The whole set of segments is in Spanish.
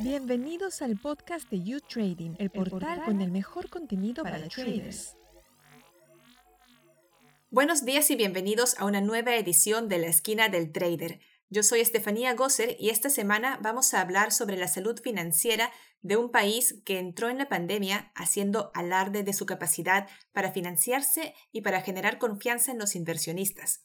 Bienvenidos al podcast de You Trading, el portal con el mejor contenido para, traders. Buenos días y bienvenidos a una nueva edición de La Esquina del Trader. Yo soy Estefanía Gosser y esta semana vamos a hablar sobre la salud financiera de un país que entró en la pandemia haciendo alarde de su capacidad para financiarse y para generar confianza en los inversionistas.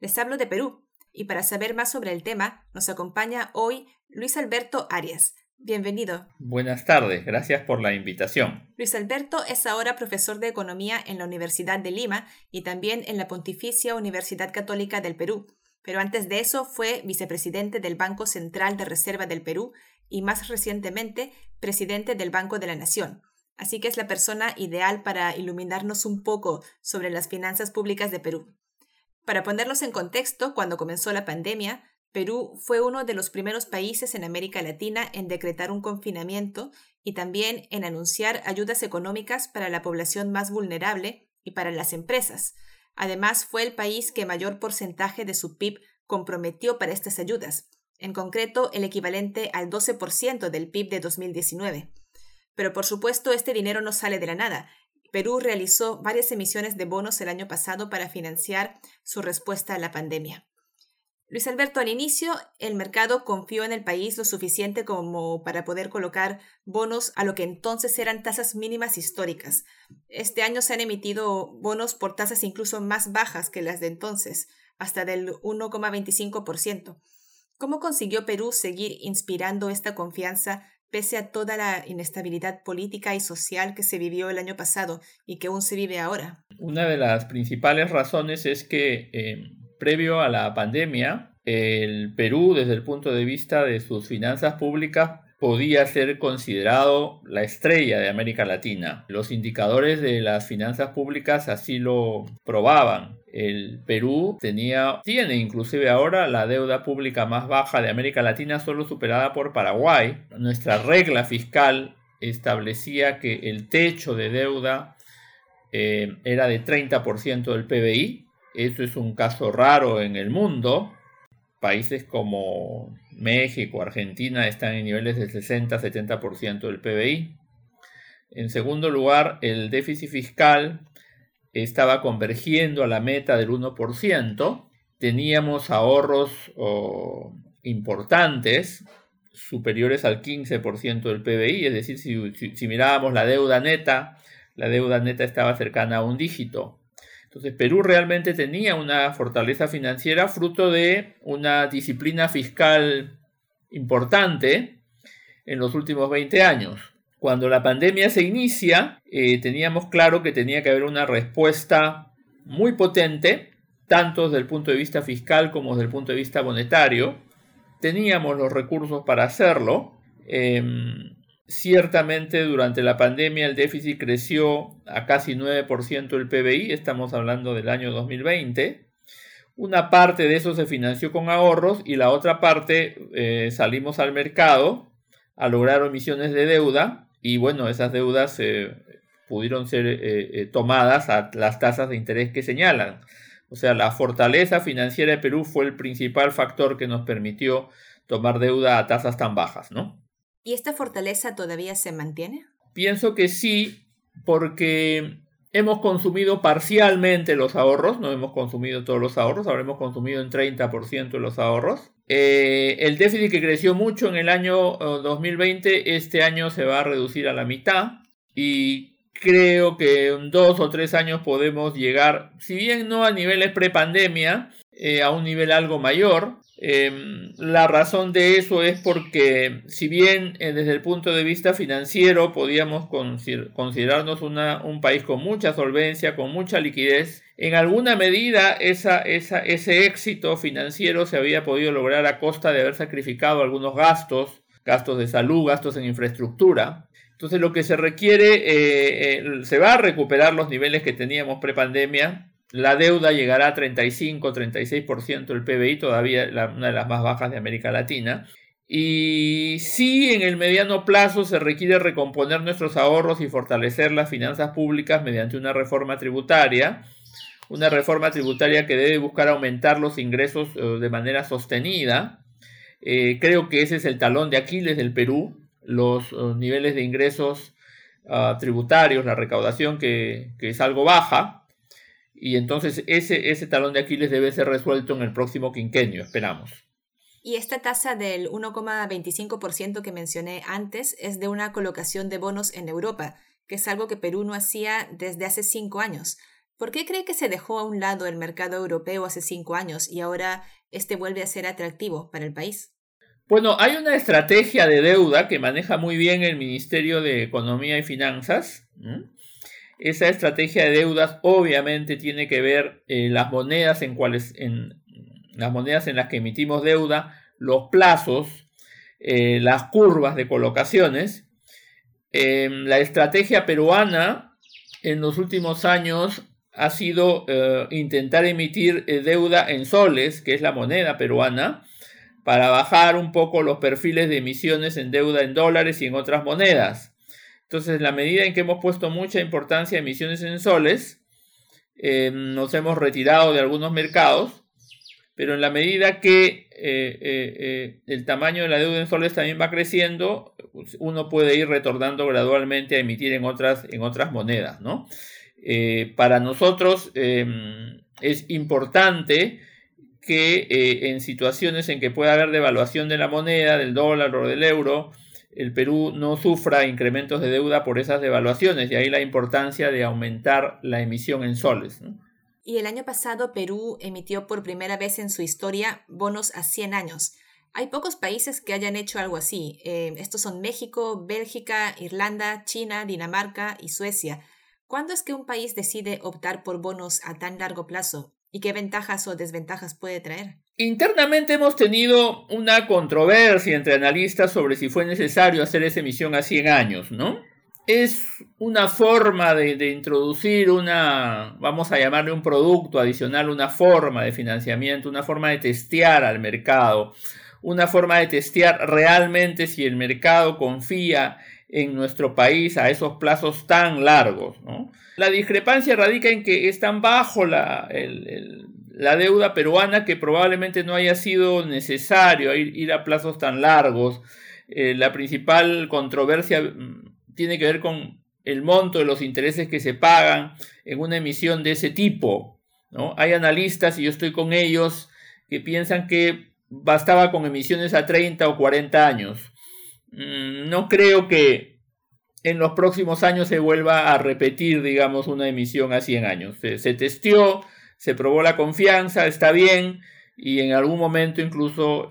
Les hablo de Perú y para saber más sobre el tema nos acompaña hoy Luis Alberto Arias, Bienvenido. Buenas tardes, gracias por la invitación. Luis Alberto es ahora profesor de Economía en la Universidad de Lima y también en la Pontificia Universidad Católica del Perú, pero antes de eso fue vicepresidente del Banco Central de Reserva del Perú y más recientemente presidente del Banco de la Nación. Así que es la persona ideal para iluminarnos un poco sobre las finanzas públicas de Perú. Para ponerlos en contexto, cuando comenzó la pandemia, Perú fue uno de los primeros países en América Latina en decretar un confinamiento y también en anunciar ayudas económicas para la población más vulnerable y para las empresas. Además, fue el país que mayor porcentaje de su PIB comprometió para estas ayudas, en concreto el equivalente al 12% del PIB de 2019. Pero por supuesto, este dinero no sale de la nada. Perú realizó varias emisiones de bonos el año pasado para financiar su respuesta a la pandemia. Luis Alberto, al inicio el mercado confió en el país lo suficiente como para poder colocar bonos a lo que entonces eran tasas mínimas históricas. Este año se han emitido bonos por tasas incluso más bajas que las de entonces, hasta del 1,25%. ¿Cómo consiguió Perú seguir inspirando esta confianza pese a toda la inestabilidad política y social que se vivió el año pasado y que aún se vive ahora? Una de las principales razones es que eh, previo a la pandemia, el Perú, desde el punto de vista de sus finanzas públicas, podía ser considerado la estrella de América Latina. Los indicadores de las finanzas públicas así lo probaban. El Perú tenía, tiene inclusive ahora la deuda pública más baja de América Latina, solo superada por Paraguay. Nuestra regla fiscal establecía que el techo de deuda eh, era de 30% del PBI eso es un caso raro en el mundo. Países como México, Argentina están en niveles del 60-70% del PBI. En segundo lugar, el déficit fiscal estaba convergiendo a la meta del 1%. Teníamos ahorros importantes, superiores al 15% del PBI, es decir, si, si mirábamos la deuda neta, la deuda neta estaba cercana a un dígito. Entonces Perú realmente tenía una fortaleza financiera fruto de una disciplina fiscal importante en los últimos 20 años. Cuando la pandemia se inicia, eh, teníamos claro que tenía que haber una respuesta muy potente, tanto desde el punto de vista fiscal como desde el punto de vista monetario. Teníamos los recursos para hacerlo. Em, Ciertamente durante la pandemia el déficit creció a casi 9% del PBI, estamos hablando del año 2020. Una parte de eso se financió con ahorros y la otra parte eh, salimos al mercado a lograr emisiones de deuda y bueno, esas deudas eh, pudieron ser eh, tomadas a las tasas de interés que señalan. O sea, la fortaleza financiera de Perú fue el principal factor que nos permitió tomar deuda a tasas tan bajas, ¿no? ¿Y esta fortaleza todavía se mantiene? Pienso que sí, porque hemos consumido parcialmente los ahorros, no hemos consumido todos los ahorros, habremos consumido en 30% de los ahorros. Eh, el déficit que creció mucho en el año 2020, eh, este año se va a reducir a la mitad y creo que en dos o tres años podemos llegar, si bien no a niveles prepandemia, eh, a un nivel algo mayor. Em, la razón de eso es porque si bien eh, desde el punto de vista financiero podíamos considerarnos un país con mucha solvencia, con mucha liquidez, en alguna medida ese éxito financiero se había podido lograr a costa de haber sacrificado algunos gastos, gastos de salud, gastos en infraestructura. Entonces lo que se requiere, eh, eh, se va a recuperar los niveles que teníamos prepandemia, la deuda llegará a 35-36% del PBI, todavía una de las más bajas de América Latina. Y sí, en el mediano plazo se requiere recomponer nuestros ahorros y fortalecer las finanzas públicas mediante una reforma tributaria. Una reforma tributaria que debe buscar aumentar los ingresos eh, de manera sostenida. Eh, creo que ese es el talón de Aquiles del Perú, los, niveles de ingresos ah, tributarios, la recaudación que, es algo baja, y entonces ese, ese talón de Aquiles debe ser resuelto en el próximo quinquenio, esperamos. Y esta tasa del 1,25% que mencioné antes es de una colocación de bonos en Europa, que es algo que Perú no hacía desde hace cinco años. ¿Por qué cree que se dejó a un lado el mercado europeo hace cinco años y ahora este vuelve a ser atractivo para el país? Bueno, hay una estrategia de deuda que maneja muy bien el Ministerio de Economía y Finanzas. Esa estrategia de deudas obviamente tiene que ver eh, las monedas en cuales, en las monedas en las que emitimos deuda, los plazos, eh, las curvas de colocaciones. Em, la estrategia peruana en los últimos años ha sido eh, intentar emitir deuda en soles, que es la moneda peruana, para bajar un poco los perfiles de emisiones en deuda en dólares y en otras monedas. Entonces, la medida en que hemos puesto mucha importancia a emisiones en soles, eh, nos hemos retirado de algunos mercados, pero en la medida que el tamaño de la deuda en soles también va creciendo, pues, uno puede ir retornando gradualmente a emitir en otras, en otras monedas, ¿no? Eh, para nosotros em, es importante que eh, en situaciones en que pueda haber devaluación de la moneda, del dólar o del euro, el Perú no sufra incrementos de deuda por esas devaluaciones y ahí la importancia de aumentar la emisión en soles. Y el año pasado Perú emitió por primera vez en su historia bonos a 100 años. Hay pocos países que hayan hecho algo así. Eh, estos son México, Bélgica, Irlanda, China, Dinamarca y Suecia. ¿Cuándo es que un país decide optar por bonos a tan largo plazo? ¿Y qué ventajas o desventajas puede traer? Internamente hemos tenido una controversia entre analistas sobre si fue necesario hacer esa emisión a 100 años, ¿no? Es una forma de, de, introducir una, vamos a llamarle un producto adicional, una forma de financiamiento, una forma de testear al mercado, una forma de testear realmente si el mercado confía en nuestro país a esos plazos tan largos. La discrepancia radica en que es tan bajo la, la, deuda peruana que probablemente no haya sido necesario ir, a plazos tan largos. Eh, la principal controversia mm, tiene que ver con el monto de los intereses que se pagan en una emisión de ese tipo. ¿no? Hay analistas, y yo estoy con ellos, que piensan que bastaba con emisiones a 30 o 40 años. Mm, no creo que en los próximos años se vuelva a repetir, digamos, una emisión a 100 años. Se, se se probó la confianza, está bien, y en algún momento incluso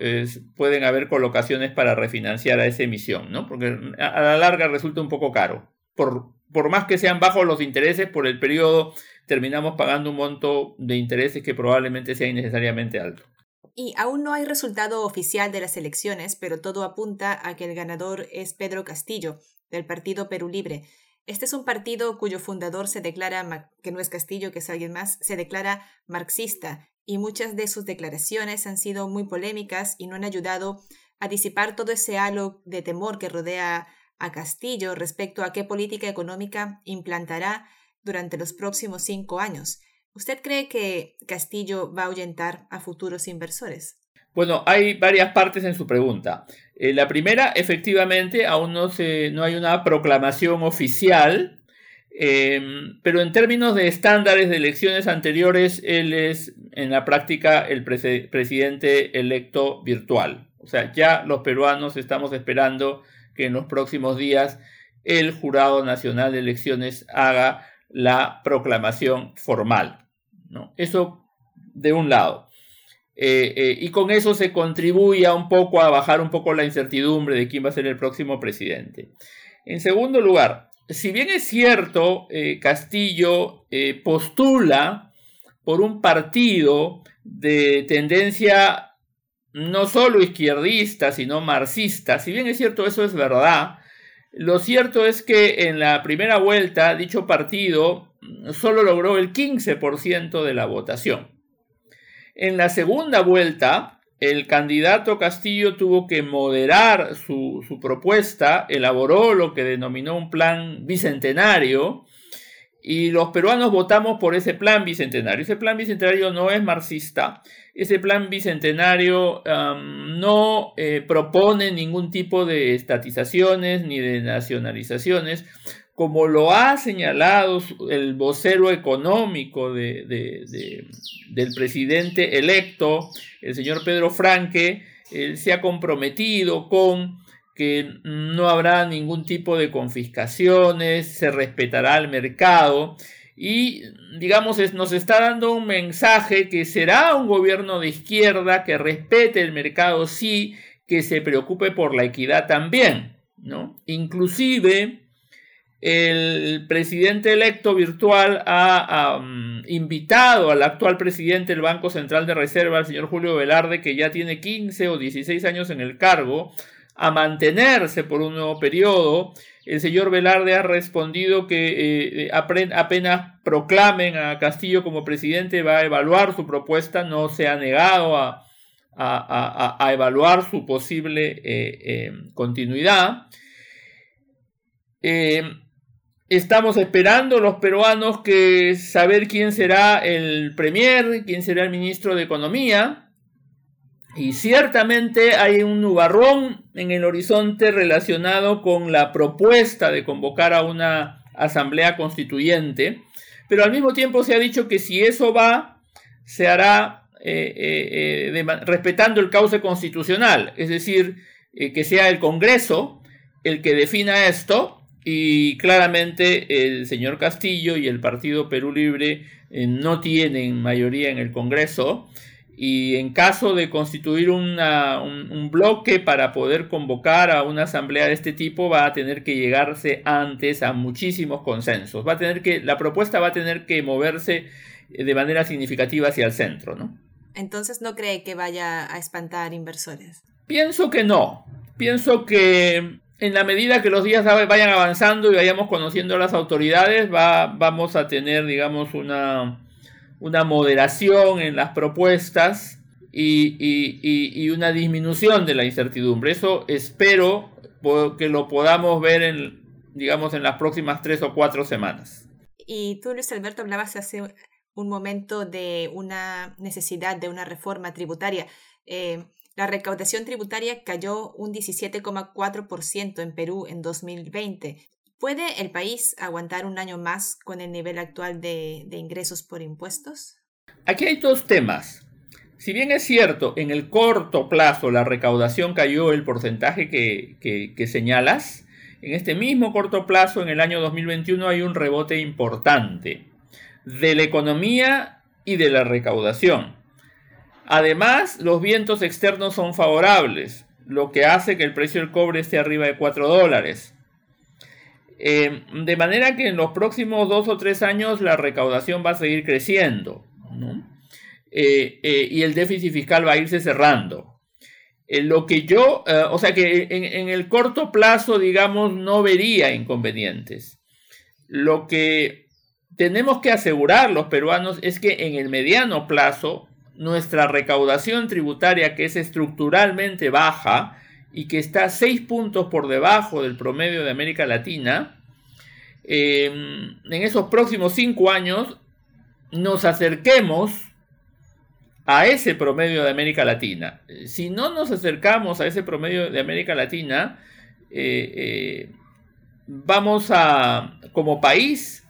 pueden haber colocaciones para refinanciar a esa emisión, ¿no? Porque a la larga resulta un poco caro. Por, por más que sean bajos los intereses, por el periodo terminamos pagando un monto de intereses que probablemente sea innecesariamente alto. Y aún no hay resultado oficial de las elecciones, pero todo apunta a que el ganador es Pedro Castillo, del Partido Perú Libre. Este es un partido cuyo fundador se declara, que no es Castillo, que es alguien más, se declara marxista, y muchas de sus declaraciones han sido muy polémicas y no han ayudado a disipar todo ese halo de temor que rodea a Castillo respecto a qué política económica implantará durante los próximos cinco años. ¿Usted cree que Castillo va a ahuyentar a futuros inversores? Bueno, hay varias partes en su pregunta. Eh, la primera, efectivamente, aún no, se, no hay una proclamación oficial, em, pero en términos de estándares de elecciones anteriores, él es en la práctica el presidente electo virtual. O sea, ya los peruanos estamos esperando que en los próximos días el Jurado Nacional de Elecciones haga la proclamación formal. ¿no? Eso de un lado. Eh, eh, y con eso se contribuye un poco a bajar un poco la incertidumbre de quién va a ser el próximo presidente. En segundo lugar, si bien es cierto, eh, Castillo postula por un partido de tendencia no solo izquierdista, sino marxista, si bien es cierto eso es verdad, lo cierto es que en la primera vuelta dicho partido solo logró el 15% de la votación. En la segunda vuelta, el candidato Castillo tuvo que moderar su, propuesta, elaboró lo que denominó un plan bicentenario Y los peruanos votamos por ese plan bicentenario. Ese plan bicentenario no es marxista. Ese plan bicentenario no eh, propone ningún tipo de estatizaciones ni de nacionalizaciones, como lo ha señalado el vocero económico del presidente electo, el señor Pedro Franque, él se ha comprometido con que no habrá ningún tipo de confiscaciones, se respetará el mercado y, digamos, nos está dando un mensaje que será un gobierno de izquierda que respete el mercado, sí, que se preocupe por la equidad también, ¿no? Inclusive, el presidente electo virtual ha, invitado al actual presidente del Banco Central de Reserva, el señor Julio Velarde, que ya tiene 15 o 16 años en el cargo, a mantenerse por un nuevo periodo. El señor Velarde ha respondido que eh, eh, apenas proclamen a Castillo como presidente va a evaluar su propuesta, no se ha negado a, evaluar su posible eh, continuidad. Estamos esperando los peruanos que saber quién será el premier, quién será el ministro de Economía. Y ciertamente hay un nubarrón en el horizonte relacionado con la propuesta de convocar a una asamblea constituyente, pero al mismo tiempo se ha dicho que si eso va, se hará eh, eh, eh, respetando el cauce constitucional, es decir, que sea el Congreso el que defina esto y claramente el señor Castillo y el Partido Perú Libre no tienen mayoría en el Congreso y en caso de constituir un, bloque para poder convocar a una asamblea de este tipo va a tener que llegarse antes a muchísimos consensos. Va a tener que, la propuesta va a tener que moverse eh, de manera significativa hacia el centro, ¿no? Entonces no cree que vaya a espantar inversores. Pienso que no. Pienso que en la medida que los días vayan avanzando y vayamos conociendo a las autoridades, va, vamos a tener, digamos, una, moderación en las propuestas y, una disminución de la incertidumbre. Eso espero que lo podamos ver en, digamos, en las próximas tres o cuatro semanas. Y tú, Luis Alberto, hablabas hace un momento de una necesidad de una reforma tributaria. Eh, la recaudación tributaria cayó un 17,4% en Perú en 2020. ¿Puede el país aguantar un año más con el nivel actual de, ingresos por impuestos? Aquí hay dos temas. Si bien es cierto, en el corto plazo la recaudación cayó el porcentaje que, señalas, en este mismo corto plazo, en el año 2021, hay un rebote importante de la economía y de la recaudación. Además, los vientos externos son favorables, lo que hace que el precio del cobre esté arriba de 4 dólares. Eh, de manera que en los próximos dos o tres años la recaudación va a seguir creciendo eh, eh, y el déficit fiscal va a irse cerrando. lo que yo, o sea que en, el corto plazo, digamos, no vería inconvenientes. Lo que tenemos que asegurar los peruanos es que en el mediano plazo nuestra recaudación tributaria, que es estructuralmente baja, y que está seis puntos por debajo del promedio de América Latina, em, en esos próximos cinco años nos acerquemos a ese promedio de América Latina. Si no nos acercamos a ese promedio de América Latina, eh, eh, vamos a, como país,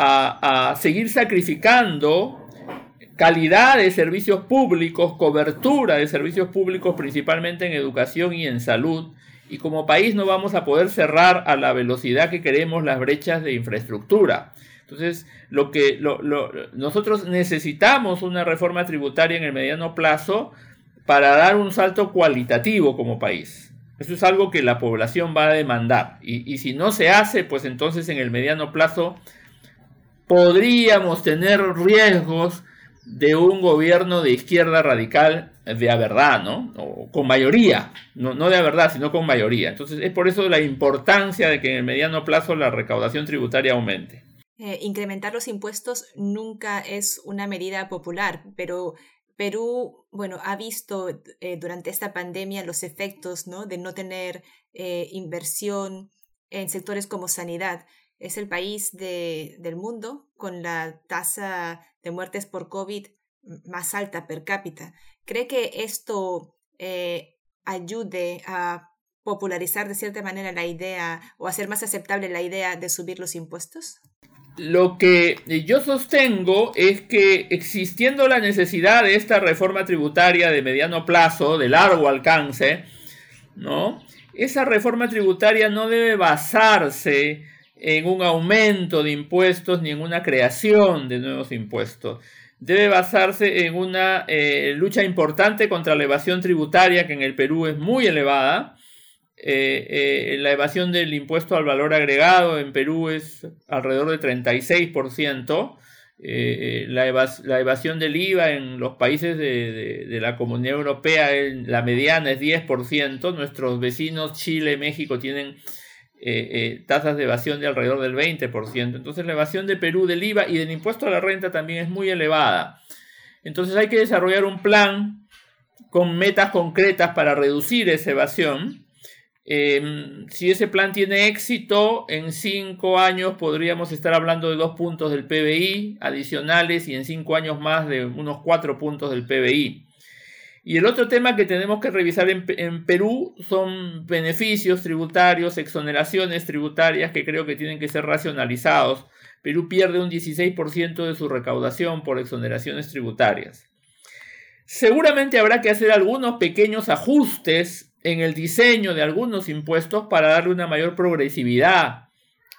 a seguir sacrificando calidad de servicios públicos, cobertura de servicios públicos principalmente en educación y en salud. Y como país no vamos a poder cerrar a la velocidad que queremos las brechas de infraestructura. Entonces, lo que nosotros necesitamos una reforma tributaria en el mediano plazo para dar un salto cualitativo como país. Eso es algo que la población va a demandar. Y, y si no se hace, pues entonces en el mediano plazo podríamos tener riesgos de un gobierno de izquierda radical de a verdad, ¿no? O con mayoría, no, no de a verdad, sino con mayoría. Entonces es por eso la importancia de que en el mediano plazo la recaudación tributaria aumente. Eh, incrementar los impuestos nunca es una medida popular, pero Perú, bueno, ha visto eh, durante esta pandemia los efectos, ¿no? De no tener eh, inversión en sectores como sanidad. Es el país del mundo con la tasa de muertes por COVID más alta per cápita. ¿Cree que esto eh, ayude a popularizar de cierta manera la idea o hacer más aceptable la idea de subir los impuestos? Lo que yo sostengo es que existiendo la necesidad de esta reforma tributaria de mediano plazo, de largo alcance, ¿no? Esa reforma tributaria no debe basarse en un aumento de impuestos ni en una creación de nuevos impuestos. Debe basarse en una eh, lucha importante contra la evasión tributaria que en el Perú es muy elevada. Eh, eh, la evasión del impuesto al valor agregado en Perú es alrededor de 36%. La, evasión del IVA en los países de, la Comunidad Europea, la mediana es 10%. Nuestros vecinos Chile, México tienen eh, eh, tasas de evasión de alrededor del 20%. Entonces la evasión de Perú del IVA y del impuesto a la renta también es muy elevada. Entonces hay que desarrollar un plan con metas concretas para reducir esa evasión. Em, si ese plan tiene éxito, en cinco años podríamos estar hablando de dos puntos del PBI adicionales y en cinco años más de unos cuatro puntos del PBI. Y el otro tema que tenemos que revisar en, Perú son beneficios tributarios, exoneraciones tributarias que creo que tienen que ser racionalizados. Perú pierde un 16% de su recaudación por exoneraciones tributarias. Seguramente habrá que hacer algunos pequeños ajustes en el diseño de algunos impuestos para darle una mayor progresividad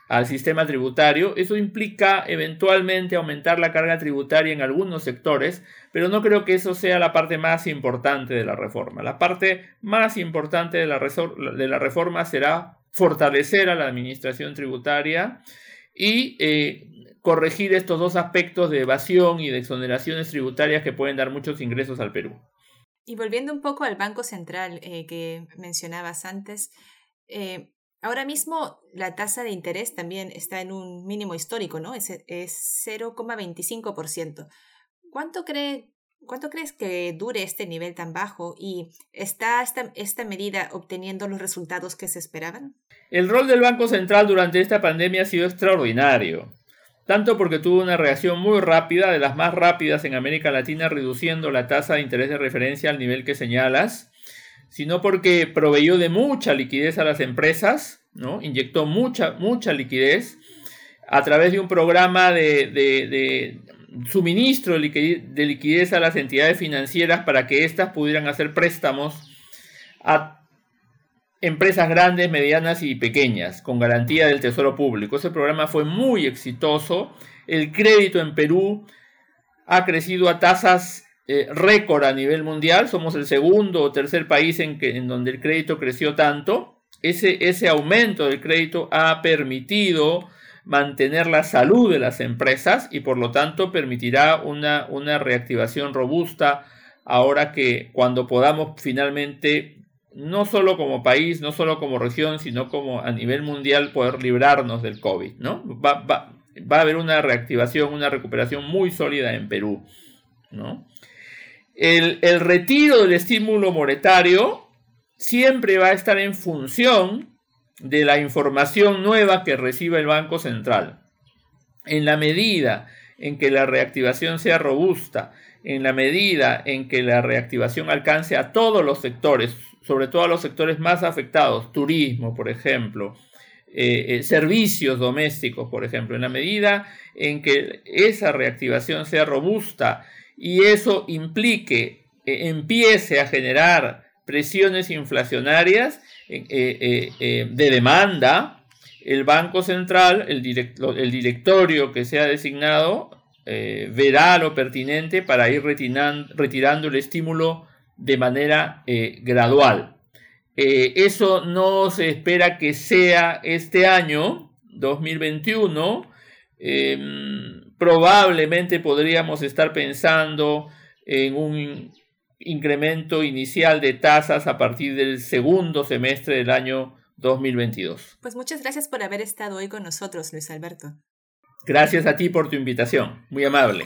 al sistema tributario. Eso implica eventualmente aumentar la carga tributaria en algunos sectores, pero no creo que eso sea la parte más importante de la reforma. La parte más importante de la, de la reforma será fortalecer a la administración tributaria y eh, corregir estos dos aspectos de evasión y de exoneraciones tributarias que pueden dar muchos ingresos al Perú. Y volviendo un poco al Banco Central eh, que mencionabas antes, eh, Ahora mismo la tasa de interés también está en un mínimo histórico, ¿no? Es, es 0,25%. ¿Cuánto, cree, ¿Cuánto crees que dure este nivel tan bajo y está esta, esta medida obteniendo los resultados que se esperaban? El rol del Banco Central durante esta pandemia ha sido extraordinario, tanto porque tuvo una reacción muy rápida, de las más rápidas en América Latina, reduciendo la tasa de interés de referencia al nivel que señalas, sino porque proveyó de mucha liquidez a las empresas, ¿no? inyectó mucha, mucha liquidez a través de un programa de, suministro de liquidez, a las entidades financieras para que éstas pudieran hacer préstamos a empresas grandes, medianas y pequeñas, con garantía del Tesoro Público. Ese programa fue muy exitoso. El crédito en Perú ha crecido a tasas eh, récord a nivel mundial, somos el segundo o tercer país en, que, en donde el crédito creció tanto. Ese, ese aumento del crédito ha permitido mantener la salud de las empresas y por lo tanto permitirá una, una reactivación robusta ahora que cuando podamos finalmente, no solo como país, no solo como región, sino como a nivel mundial poder librarnos del COVID, ¿no? Va, va, va a haber una reactivación, una recuperación muy sólida en Perú, ¿no? el, retiro del estímulo monetario siempre va a estar en función de la información nueva que reciba el Banco Central. En la medida en que la reactivación sea robusta, en la medida en que la reactivación alcance a todos los sectores, sobre todo a los sectores más afectados, turismo, por ejemplo, eh, eh, servicios domésticos, por ejemplo, en la medida en que esa reactivación sea robusta y eso implique, eh, empiece a generar presiones inflacionarias eh, eh, de demanda, el Banco Central, el, el directorio que sea designado, verá lo pertinente para ir retirando el estímulo de manera gradual. eso no se espera que sea este año, 2021 probablemente podríamos estar pensando en un incremento inicial de tasas a partir del segundo semestre del año 2022. Pues muchas gracias por haber estado hoy con nosotros, Luis Alberto. Gracias a ti por tu invitación, muy amable.